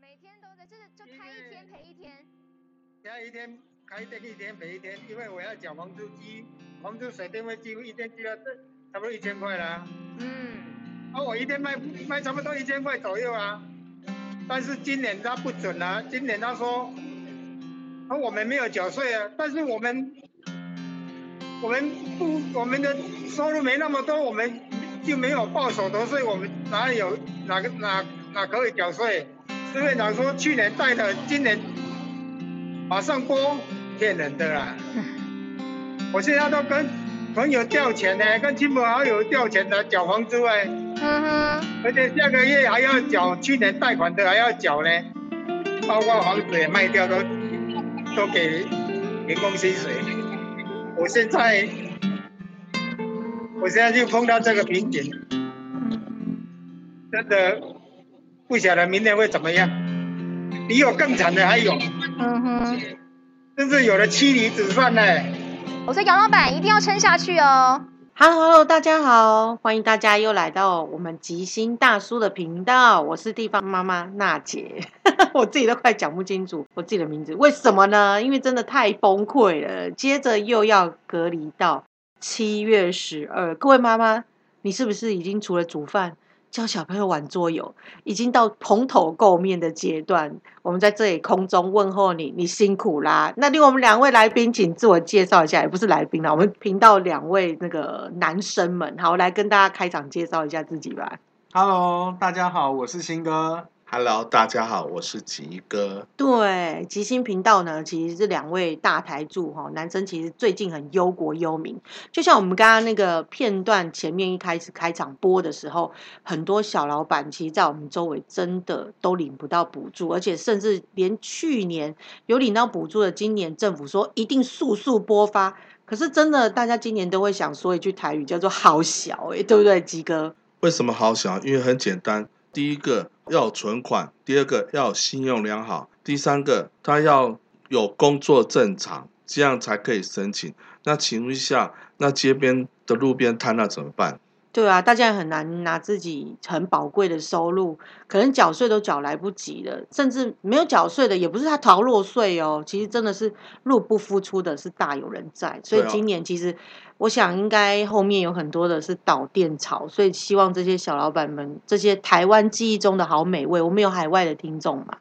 每天都在，就是就开一天赔一天。开一天开一天一天赔一天，因为我要缴房租机，房租水电费几乎一天就要这差不多一千块啦。嗯，啊，我一天卖卖差不多一千块左右啊。但是今年他不准啊，今年他说，啊我们没有缴税啊，但是我们我们不我们的收入没那么多，我们就没有报所得税，我们哪里有哪个哪哪可以缴税？市院长说去年贷的，今年马上拨，骗人的啦！我现在都跟朋友调钱呢，跟亲朋好友调钱来缴房租哎，嗯哼，而且下个月还要缴去年贷款的还要缴呢，包括房子也卖掉都都给员工薪水。我现在我现在就碰到这个瓶颈，真的不晓得明天会怎么样。比我更惨的还有，嗯哼。甚至有的妻离子散呢。我说杨老板一定要撑下去哦。Hello Hello，大家好，欢迎大家又来到我们吉星大叔的频道，我是地方妈妈娜姐，我自己都快讲不清楚我自己的名字，为什么呢？因为真的太崩溃了，接着又要隔离到七月十二，各位妈妈，你是不是已经除了煮饭？教小朋友玩桌游，已经到蓬头垢面的阶段。我们在这里空中问候你，你辛苦啦。那另外我们两位来宾，请自我介绍一下，也不是来宾啦，我们频道两位那个男生们，好，来跟大家开场介绍一下自己吧。Hello，大家好，我是新哥。Hello，大家好，我是吉哥。对，吉星频道呢，其实是两位大台柱哈，男生其实最近很忧国忧民，就像我们刚刚那个片段前面一开始开场播的时候，很多小老板其实在我们周围真的都领不到补助，而且甚至连去年有领到补助的，今年政府说一定速速拨发，可是真的大家今年都会想说一句台语叫做好小哎、对不对，吉哥？为什么好小？因为很简单，第一个要存款，第二个要信用良好，第三个他要有工作正常，这样才可以申请。那请问一下，那街边的路边摊那怎么办？对啊，大家也很难拿自己很宝贵的收入，可能缴税都缴来不及了，甚至没有缴税的，也不是他逃漏税哦，其实真的是入不敷出的，是大有人在。所以今年其实我想应该后面有很多的是导电潮，所以希望这些小老板们，这些台湾记忆中的好美味，我们有海外的听众嘛。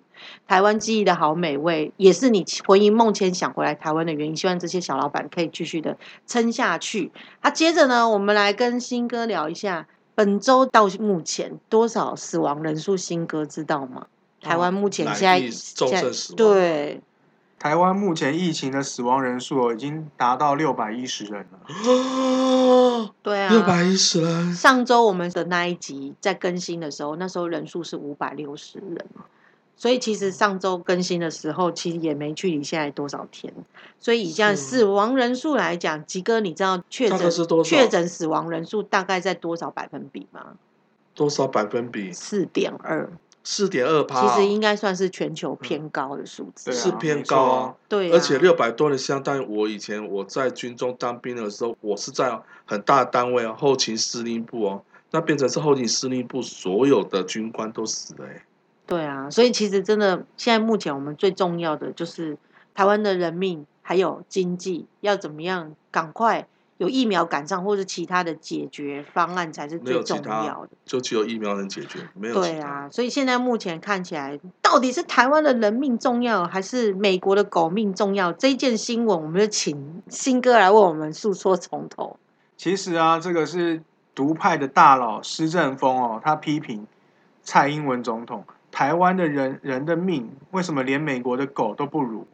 台湾记忆的好美味，也是你魂萦梦前想回来台湾的原因。希望这些小老板可以继续的撑下去。啊，接着呢，我们来跟新哥聊一下，本周到目前多少死亡人数？新哥知道吗？台湾目前哪现在一重现在症死亡对台湾目前疫情的死亡人数哦已经达到六百一十人了。对啊，六百一十人，上周我们的那一集在更新的时候，那时候人数是五百六十人，所以其实上周更新的时候，其实也没距离现在多少天。所以以这样死亡人数来讲，吉哥，你知道确诊是多少确诊死亡人数大概在多少百分比吗？多少百分比？四点二，四点二趴，其实应该算是全球偏高的数字。是偏高啊。对啊，而且六百多人，相当于我以前我在军中当兵的时候，我是在很大的单位啊，后勤司令部哦，那变成是后勤司令部所有的军官都死了哎。对啊，所以其实真的，现在目前我们最重要的就是台湾的人命还有经济要怎么样赶快有疫苗赶上，或是其他的解决方案才是最重要的。，就只有疫苗能解决，没有其他。对啊，所以现在目前看起来，到底是台湾的人命重要，还是美国的狗命重要？这一件新闻，我们就请新哥来为我们诉说从头。其实啊，这个是独派的大佬施正峰哦，他批评蔡英文总统，台湾的人人的命为什么连美国的狗都不如？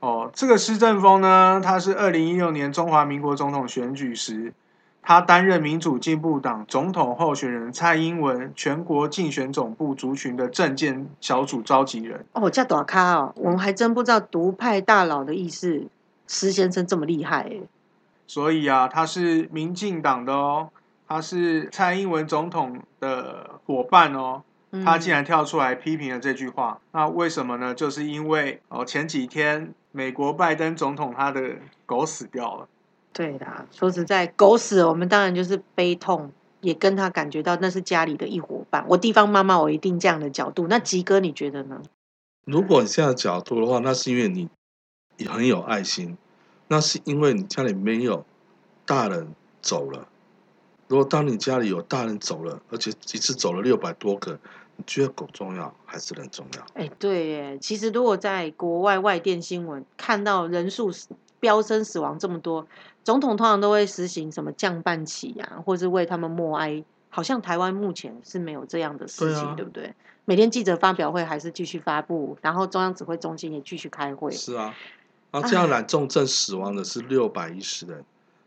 哦，这个施正峰呢，他是二零一六年中华民国总统选举时，他担任民主进步党总统候选人蔡英文全国竞选总部族群的政见小组召集人。哦，叫短咖哦，我们还真不知道独派大佬的意思，施先生这么厉害哎。所以啊，他是民进党的哦，他是蔡英文总统的伙伴哦。嗯他竟然跳出来批评了这句话，那为什么呢？就是因为哦，前几天美国拜登总统他的狗死掉了。对啦，说实在，狗死了，我们当然就是悲痛，也跟他感觉到那是家里的一伙伴。我地方妈妈，我一定这样的角度。那吉哥，你觉得呢？如果你这样的角度的话，那是因为你也很有爱心，那是因为你家里没有大人走了。如果当你家里有大人走了，而且一次走了六百多个，你觉得狗重要还是人重要？哎，对耶，其实如果在国外外电新闻看到人数死飙升死亡这么多，总统通常都会实行什么降半旗呀、或是为他们默哀。好像台湾目前是没有这样的事情，对不对？每天记者发表会还是继续发布，然后中央指挥中心也继续开会。是啊，然后这样染重症死亡的是六百一十人，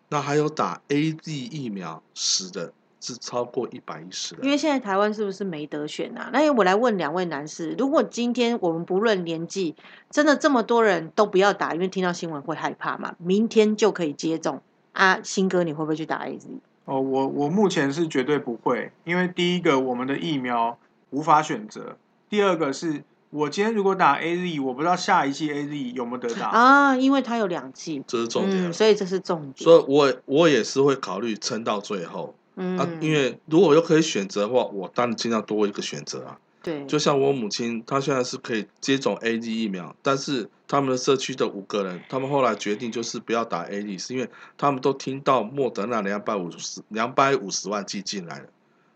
那还有打 A Z 疫苗死的是超过一百一十人。因为现在台湾是不是没得选啊？那我来问两位男士，如果今天我们不论年纪，真的这么多人都不要打，因为听到新闻会害怕嘛？明天就可以接种啊，新哥你会不会去打 AZ？哦，我我目前是绝对不会，因为第一个我们的疫苗无法选择，第二个是我今天如果打 A Z，我不知道下一季 A Z 有没有得打。啊，因为它有两季，这是重点嗯，。所以这是重点。所以我我也是会考虑撑到最后嗯，啊，因为如果又可以选择的话，我当然尽量多一个选择啊。对，就像我母亲，她现在是可以接种 A Z 疫苗，但是他们的社区的五个人，他们后来决定就是不要打 A Z，是因为他们都听到莫德纳两百五十两百五十万剂进来了，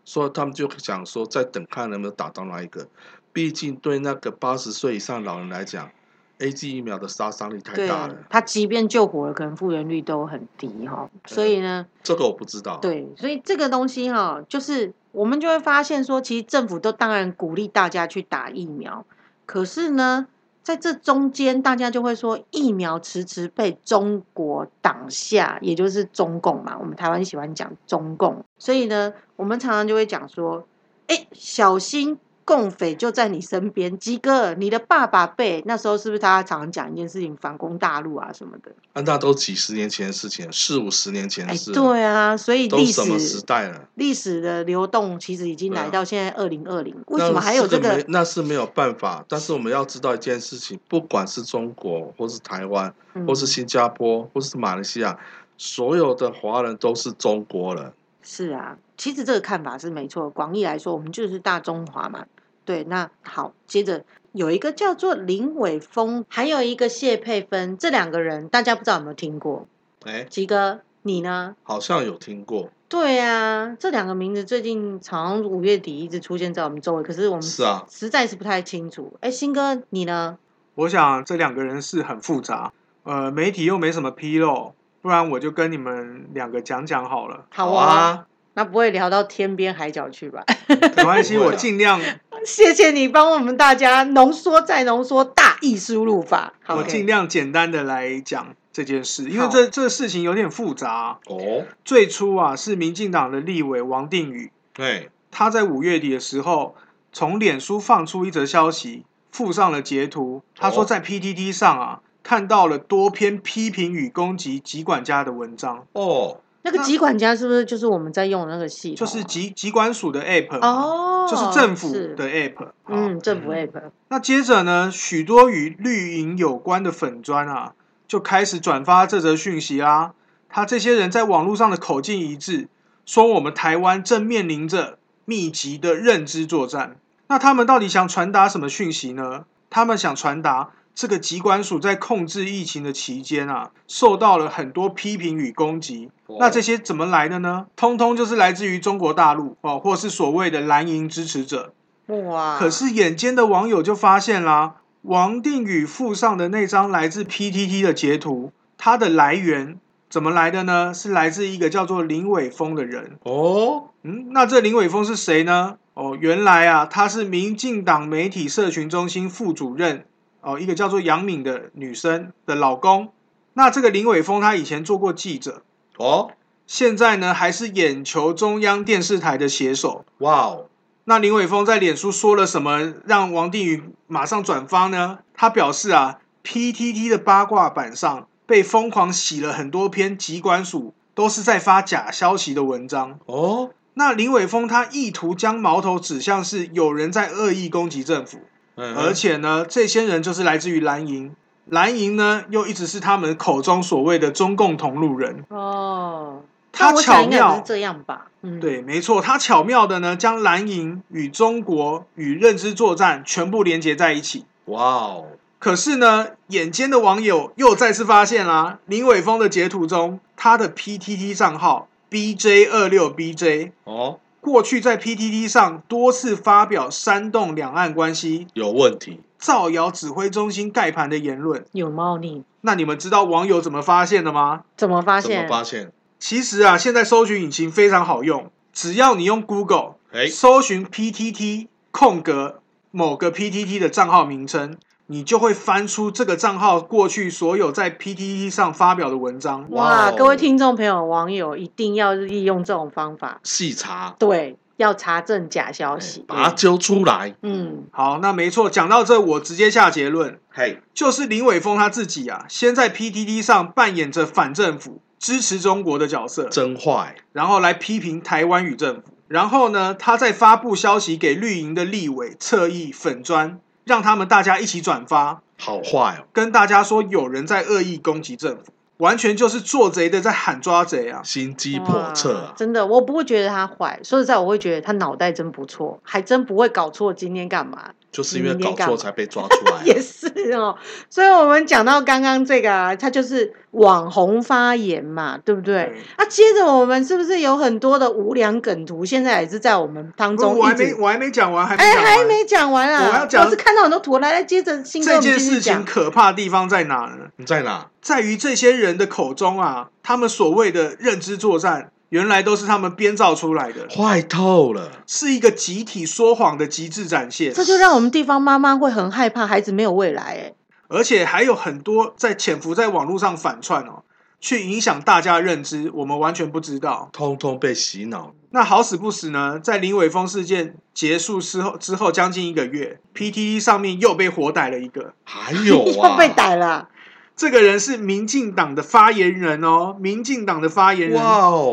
所以他们就想说再等看能不能打到那一个。毕竟对那个八十岁以上老人来讲，A G 疫苗的杀伤力太大了，，他即便救活了，可能复原率都很低哈。所以呢，这个我不知道。对，所以这个东西哈，就是我们就会发现说，其实政府都当然鼓励大家去打疫苗，可是呢，在这中间，大家就会说疫苗迟迟被中国挡下，也就是中共嘛。我们台湾喜欢讲中共，所以呢，我们常常就会讲说，哎，小心。共匪就在你身边，吉哥，你的爸爸辈那时候是不是他常常讲一件事情，反攻大陆啊什么的？啊，那都几十年前的事情，四五十年前的哎，事了，对啊，所以都历什么时代了？历史的流动其实已经来到现在二零二零，为什么还有这个那是没？那是没有办法，但是我们要知道一件事情，不管是中国，或是台湾，嗯或是新加坡，或是马来西亚，所有的华人都是中国人。是啊，其实这个看法是没错。广义来说，我们就是大中华嘛。对，那好，接着有一个叫做林伟峰，还有一个谢佩芬，这两个人大家不知道有没有听过？哎，吉哥，你呢？好像有听过，对啊，这两个名字最近好像五月底一直出现在我们周围，可是我们是啊，实在是不太清楚。哎，新哥，你呢？我想这两个人是很复杂，呃，媒体又没什么披露，不然我就跟你们两个讲讲好了。好好啊，那不会聊到天边海角去吧？没关系，我尽量谢谢你帮我们大家浓缩再浓缩，大意输入法。好我尽量简单的来讲这件事，因为好这这事情有点复杂。哦，最初啊，是民进党的立委王定宇，对，他在五月底的时候，从脸书放出一则消息，附上了截图。他说哦在 PTT 上啊，看到了多篇批评与攻击疾管家的文章，哦，那那个疾管家是不是就是我们在用的那个系统啊？就是疾疾管署的 App，、哦，就是政府的 App。嗯，政府 app 那接着呢，许多与绿营有关的粉砖啊，就开始转发这则讯息啦。他这些人在网络上的口径一致，说我们台湾正面临着密集的认知作战。那他们到底想传达什么讯息呢？他们想传达这个疾管署在控制疫情的期间啊，受到了很多批评与攻击。哦那这些怎么来的呢？通通就是来自于中国大陆哦，或是所谓的蓝营支持者。哇！可是眼尖的网友就发现啦，王定宇附上的那张来自 PTT 的截图，它的来源怎么来的呢？是来自一个叫做林伟峰的人。哦，嗯，那这林伟峰是谁呢？哦，原来啊，他是民进党媒体社群中心副主任哦，一个叫做杨敏的女生的老公。那这个林伟峰他以前做过记者，哦，现在呢还是眼球中央电视台的写手。哇哦，那林伟峰在脸书说了什么，让王定宇马上转发呢？他表示啊，PTT 的八卦版上被疯狂洗了很多篇疾管署都是在发假消息的文章。哦，那林伟峰他意图将矛头指向是有人在恶意攻击政府，嗯而且呢，这些人就是来自于蓝营，蓝营呢又一直是他们口中所谓的中共同路人。哦，他巧妙这样吧？嗯，对，没错，他巧妙的呢，将蓝营与中国与认知作战全部连接在一起。哇哦，可是呢，眼尖的网友又再次发现啦，林伟峰的截图中，他的 PTT 账号 BJ 二六 BJ 哦，过去在 PTT 上多次发表煽动两岸关系、有问题，造谣指挥中心盖盘的言论。有猫腻，那你们知道网友怎么发现的吗？怎么发怎么现？发现？其实啊，现在搜寻引擎非常好用，只要你用 Google 哎，搜寻 PTT 空格某个 PTT 的账号名称，你就会翻出这个账号过去所有在 PTT 上发表的文章。哇各位听众朋友、网友一定要利用这种方法，细查，对，要查证假消哎息。把它揪出来。嗯，好，那没错，讲到这，我直接下结论，嘿，就是林伟峰他自己啊，先在 PTT 上扮演着反政府、支持中国的角色，真坏，然后来批评台湾与政府。然后呢，他再发布消息给绿营的立委、侧翼、粉砖，让他们大家一起转发，好坏哦，跟大家说有人在恶意攻击政府，完全就是做贼的在喊抓贼啊！心机叵测啊！真的，我不会觉得他坏，说实在，我会觉得他脑袋真不错，还真不会搞错今天干嘛。就是因为搞错才被抓出来。也是哦，所以我们讲到刚刚这个啊，他就是网红发言嘛，对不对？对啊，接着我们是不是有很多的无良梗图，现在也是在我们当，中。我还没我还没讲完，还没哎，讲完。还没讲完啊！我要讲是看到很多图，来来，接着新这件事情。可怕的地方在哪呢？你在哪？在于这些人的口中啊，他们所谓的认知作战，原来都是他们编造出来的，坏透了！是一个集体说谎的极致展现。这就让我们地方妈妈会很害怕孩子没有未来。哎，而且还有很多在潜伏在网络上反串哦，去影响大家的认知，我们完全不知道。通通被洗脑。那好死不死呢，在林伟峰事件结束之后之后将近一个月，PTT 上面又被活逮了一个。还有啊，又被逮了啊。这个人是民进党的发言人哦，民进党的发言人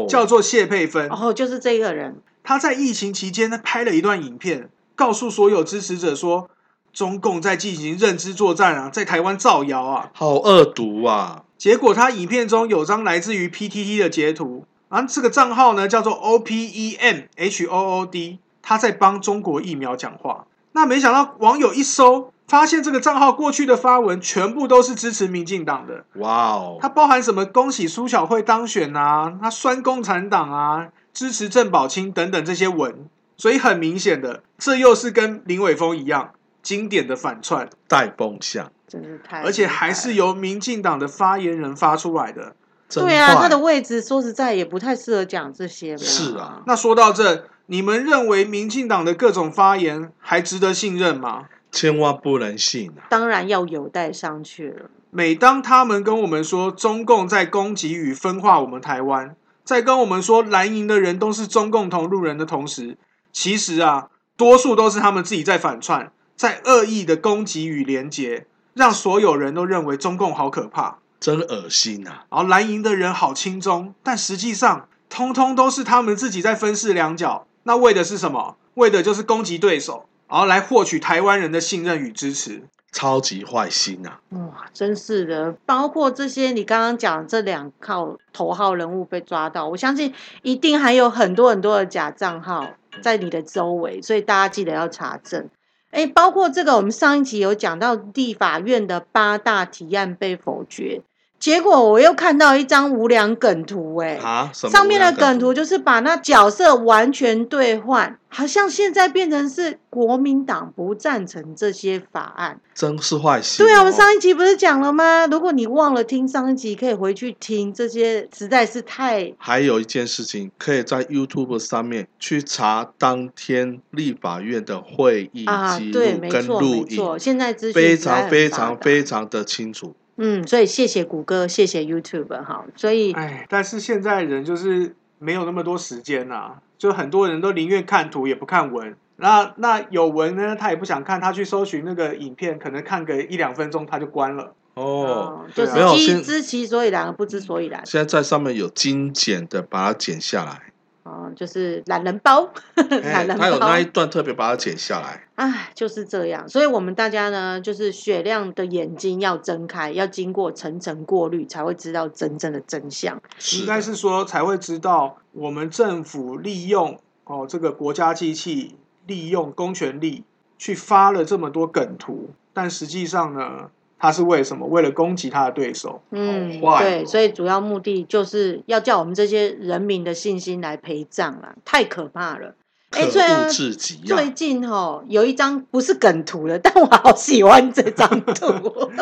叫做谢佩芬。哦，就是这个人。他在疫情期间呢拍了一段影片，告诉所有支持者说，中共在进行认知作战啊，在台湾造谣啊。好恶毒啊！结果他影片中有张来自于 PTT 的截图，啊，这个账号呢叫做 O P E N H O O D，他在帮中国疫苗讲话。那没想到网友一搜，发现这个账号过去的发文全部都是支持民进党的，哇哦，它包含什么恭喜苏小慧当选啊，他酸共产党啊，支持郑宝清等等这些文，所以很明显的，这又是跟林伟峰一样经典的反串，带风向，真是太，而且还是由民进党的发言人发出来的。真对啊，他的位置说实在也不太适合讲这些。是啊，那说到这，你们认为民进党的各种发言还值得信任吗？千万不能信啊！当然要有待商榷了。每当他们跟我们说中共在攻击与分化我们台湾，在跟我们说蓝营的人都是中共同路人的同时，其实啊，多数都是他们自己在反串，在恶意的攻击与连结，让所有人都认为中共好可怕，真恶心啊！然后蓝营的人好轻松，但实际上，通通都是他们自己在分饰两角。那为的是什么？为的就是攻击对手，然后来获取台湾人的信任与支持。超级坏心啊！哇，真是的，包括这些你刚刚讲这两号头号人物被抓到，我相信一定还有很多很多的假账号在你的周围，所以大家记得要查证。哎，包括这个，我们上一集有讲到立法院的八大提案被否决，结果我又看到一张无良梗图、诶啊，上面的梗图就是把那角色完全兑换，好像现在变成是国民党不赞成这些法案。真是坏心哦。对啊，我们上一集不是讲了吗？如果你忘了听上一集，可以回去听，这些实在是太……还有一件事情，可以在 YouTube 上面去查当天立法院的会议啊，记对，录跟没错，录没错，现在资讯非常非常非常的清楚。嗯，所以谢谢谷歌，谢谢 YouTube 哈，所以哎，但是现在人就是没有那么多时间呐、就很多人都宁愿看图也不看文。那那有文呢，他也不想看，他去搜寻那个影片，可能看个一两分钟他就关了。哦，就是知知其所以然而不知所以然，现在在上面有精简的把它剪下来，哦，就是懒人包，懒哎，人他有那一，段特别把它剪下来。唉，就是这样。所以我们大家呢，就是雪亮的眼睛要睁开，要经过层层过滤，才会知道真正的真相。应该是说才会知道我们政府利用哦这个国家机器，利用公权力去发了这么多梗图，但实际上呢，他是为什么？为了攻击他的对手。嗯，对，哦所以主要目的就是要叫我们这些人民的信心来陪葬了，太可怕了。哎，可恶至极呀、最近哦有一张不是梗图了，但我好喜欢这张图。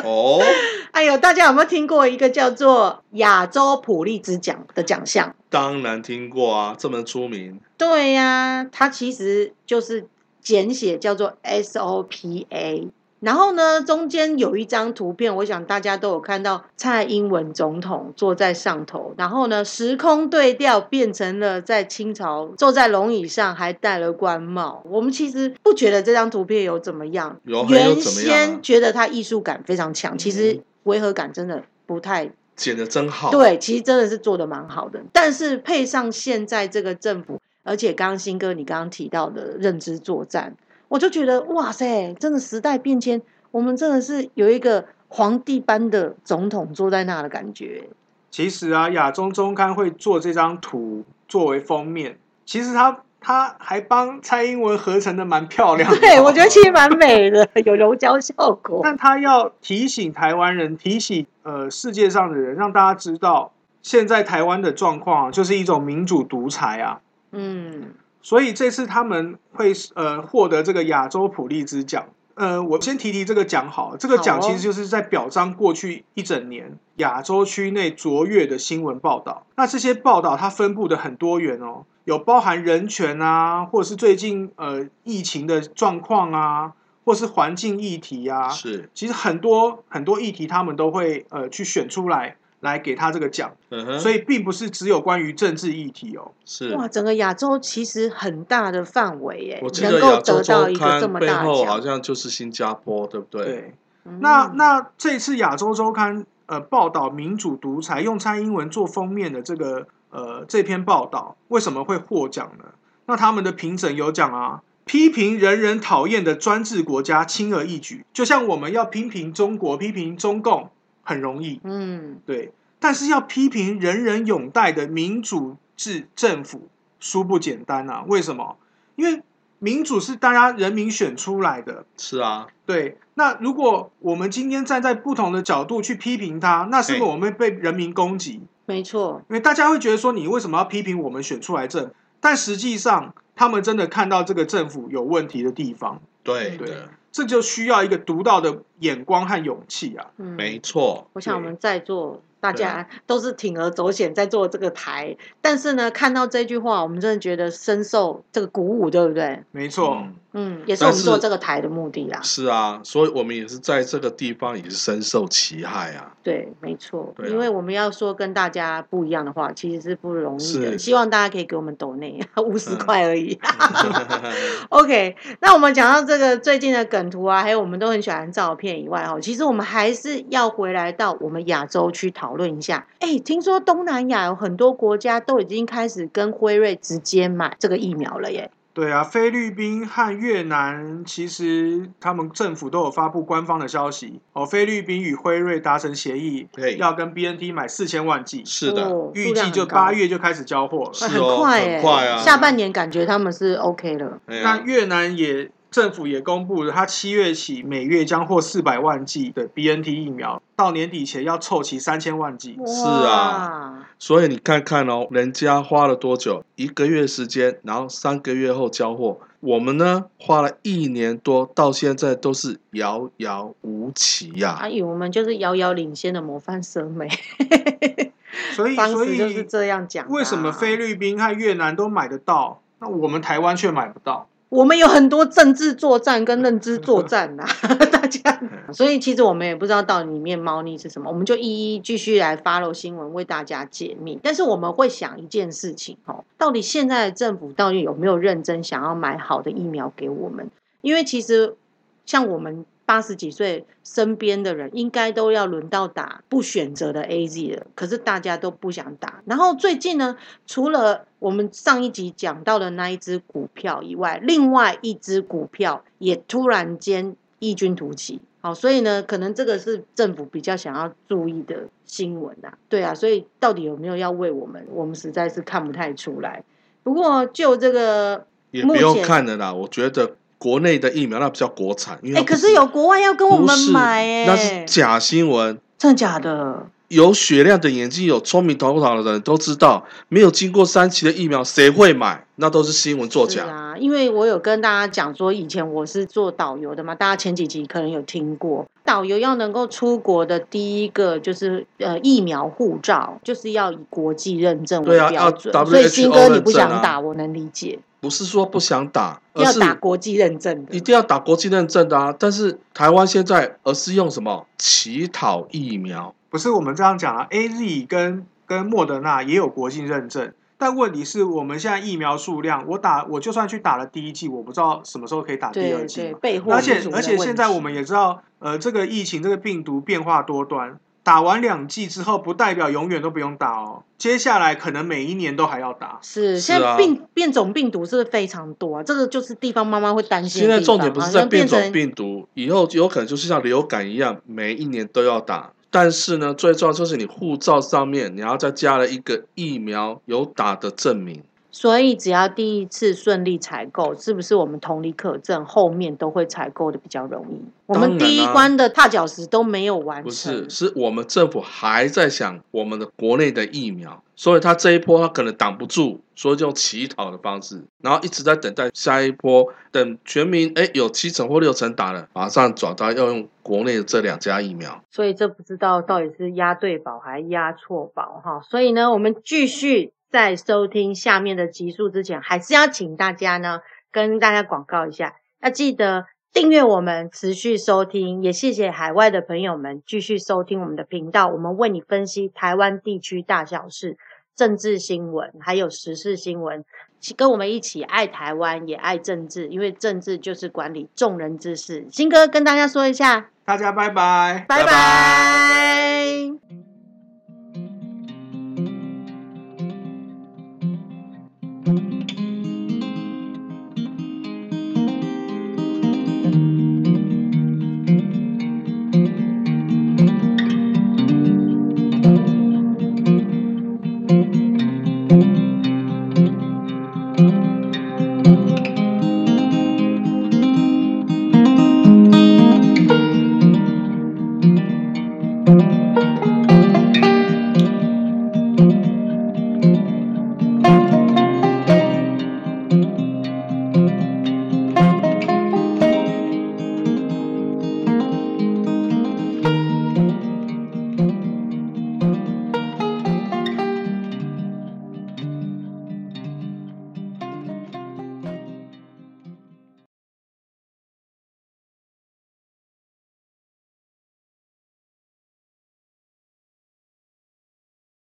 哦，哎呦，大家有没有听过一个叫做亚洲普利兹奖的奖项？当然听过啊，这么出名。对呀、它其实就是简写叫做 SOPA。然后呢，中间有一张图片，我想大家都有看到，蔡英文总统坐在上头，然后呢，时空对调变成了在清朝坐在龙椅上，还戴了官帽。我们其实不觉得这张图片有怎么样，有很有原怎么样啊先觉得它艺术感非常强，其实嗯违和感真的不太剪的真好。，对，其实真的是做的蛮好的，但是配上现在这个政府，而且刚刚新哥你刚刚提到的认知作战，我就觉得哇塞，真的时代变迁，我们真的是有一个皇帝般的总统坐在那的感觉。其实啊，亚洲中刊会做这张图作为封面，其实他他还帮蔡英文合成的蛮漂亮的。对，我觉得 其实蛮美的，有柔焦效果。但他要提醒台湾人，提醒呃世界上的人，让大家知道，现在台湾的状况啊，就是一种民主独裁啊。嗯，所以这次他们会呃获得这个亚洲普利兹奖。呃，我先提提这个奖好了，这个奖其实就是在表彰过去一整年亚洲区内卓越的新闻报道。那这些报道它分布的很多元哦，有包含人权啊，或者是最近呃疫情的状况啊，或是环境议题啊，是，其实很多很多议题他们都会呃去选出来来给他这个奖，嗯，所以并不是只有关于政治议题哦。是。哇，整个亚洲其实很大的范围耶我，记能够得亚洲得到周一个这么刊背大的好像就是新加坡，对不对？对。嗯那那这次亚洲周刊呃报道民主独裁用蔡英文做封面的这个呃这篇报道为什么会获奖呢？那他们的评审有讲啊，批评人人讨厌的专制国家轻而易举，就像我们要批评中国、批评中共很容易，嗯，对，但是要批评人人拥戴的民主制政府，殊不简单啊！为什么？因为民主是大家人民选出来的，是啊，对，那如果我们今天站在不同的角度去批评他，那是不是我们会被人民攻击？没错，因为大家会觉得说，你为什么要批评我们选出来政？但实际上，他们真的看到这个政府有问题的地方，对。对。的，这就需要一个独到的眼光和勇气啊！嗯，没错。我想我们在座大家都是铤而走险在做这个台，但是呢，看到这句话，我们真的觉得深受这个鼓舞，对不对？没错，嗯嗯，也是我们做这个台的目的啦。是啊，所以我们也是在这个地方也是深受其害啊。对，没错，啊因为我们要说跟大家不一样的话，其实是不容易的。希望大家可以给我们抖内五十嗯块而已。OK，那我们讲到这个最近的梗图啊，还有我们都很喜欢照片以外哦，其实我们还是要回来到我们亚洲去讨论一下。哎，听说东南亚有很多国家都已经开始跟辉瑞直接买这个疫苗了耶。对啊，菲律宾和越南其实他们政府都有发布官方的消息。哦，菲律宾与辉瑞达成协议对，要跟 BNT 买四千万剂，是的，哦预计就八，月就开始交货是哦很快欸，很快啊。下半年感觉他们是 OK 了。那越南也政府也公布了，它七月起每月将获四百万剂的 BNT 疫苗，到年底前要凑齐三千万剂。是啊所以你看看哦，人家花了多久？一个月时间，然后三个月后交货。我们呢，花了一年多，到现在都是遥遥无期呀、哇，阿姨，我们就是遥遥领先的模范生美，所以，所以就是这样讲啊。为什么菲律宾和越南都买得到，那我们台湾却买不到？我们有很多政治作战跟认知作战呐、大家，所以其实我们也不知道到底里面猫腻是什么，我们就一一继续来 follow 新闻为大家解密。但是我们会想一件事情哦，到底现在的政府到底有没有认真想要买好的疫苗给我们？因为其实像我们八十几岁身边的人，应该都要轮到打不选择的 A Z 了，可是大家都不想打。然后最近呢，除了我们上一集讲到的那一只股票以外，另外一只股票也突然间异军突起。好，所以呢，可能这个是政府比较想要注意的新闻啊。对啊，所以到底有没有要为我们，我们实在是看不太出来。不过就这个也不用看了啦。我觉得国内的疫苗，那比较国产，因为可是有国外要跟我们买哎、那是假新闻。真的假的？有雪亮的眼睛、有聪明头脑的人都知道，没有经过三期的疫苗，谁会买？那都是新闻作假。是啊，因为我有跟大家讲说，以前我是做导游的嘛，大家前几集可能有听过，导游要能够出国的第一个就是呃疫苗护照，就是要以国际认证为对啊标准。要所以新哥你不想打，我能理解，不是说不想打，而要打国际认证的。一定要打国际认证的啊。但是台湾现在而是用什么乞讨疫苗？不是我们这样讲啊，A Z 跟跟莫德纳也有国际认证，但问题是我们现在疫苗数量，我打我就算去打了第一剂，我不知道什么时候可以打第二剂嘛。对备货而且而且现在我们也知道，呃，这个疫情这个病毒变化多端，打完两剂之后，不代表永远都不用打哦，接下来可能每一年都还要打。是，现在啊病变种病毒是非常多啊？这个就是地方妈妈会担心现在。重点不是在变种病毒，以后有可能就是像流感一样，每一年都要打。但是呢，最重要就是你护照上面你要再加了一个疫苗有打的证明。所以只要第一次顺利采购，是不是我们同理可证，后面都会采购的比较容易？我们第一关的踏脚石都没有完不，是，是我们政府还在想我们的国内的疫苗，所以他这一波他可能挡不住，所以就用乞讨的方式，然后一直在等待下一波，等全民哎有七成或六成打了，马上转到要用国内的这两家疫苗。所以这不知道到底是押对宝还押错宝哈。所以呢，我们继续在收听下面的集数之前，还是要请大家呢跟大家广告一下，要记得订阅我们，持续收听，也谢谢海外的朋友们继续收听我们的频道，我们为你分析台湾地区大小事、政治新闻，还有时事新闻。跟我们一起爱台湾，也爱政治，因为政治就是管理众人之事。新哥跟大家说一下，大家拜拜。拜拜拜拜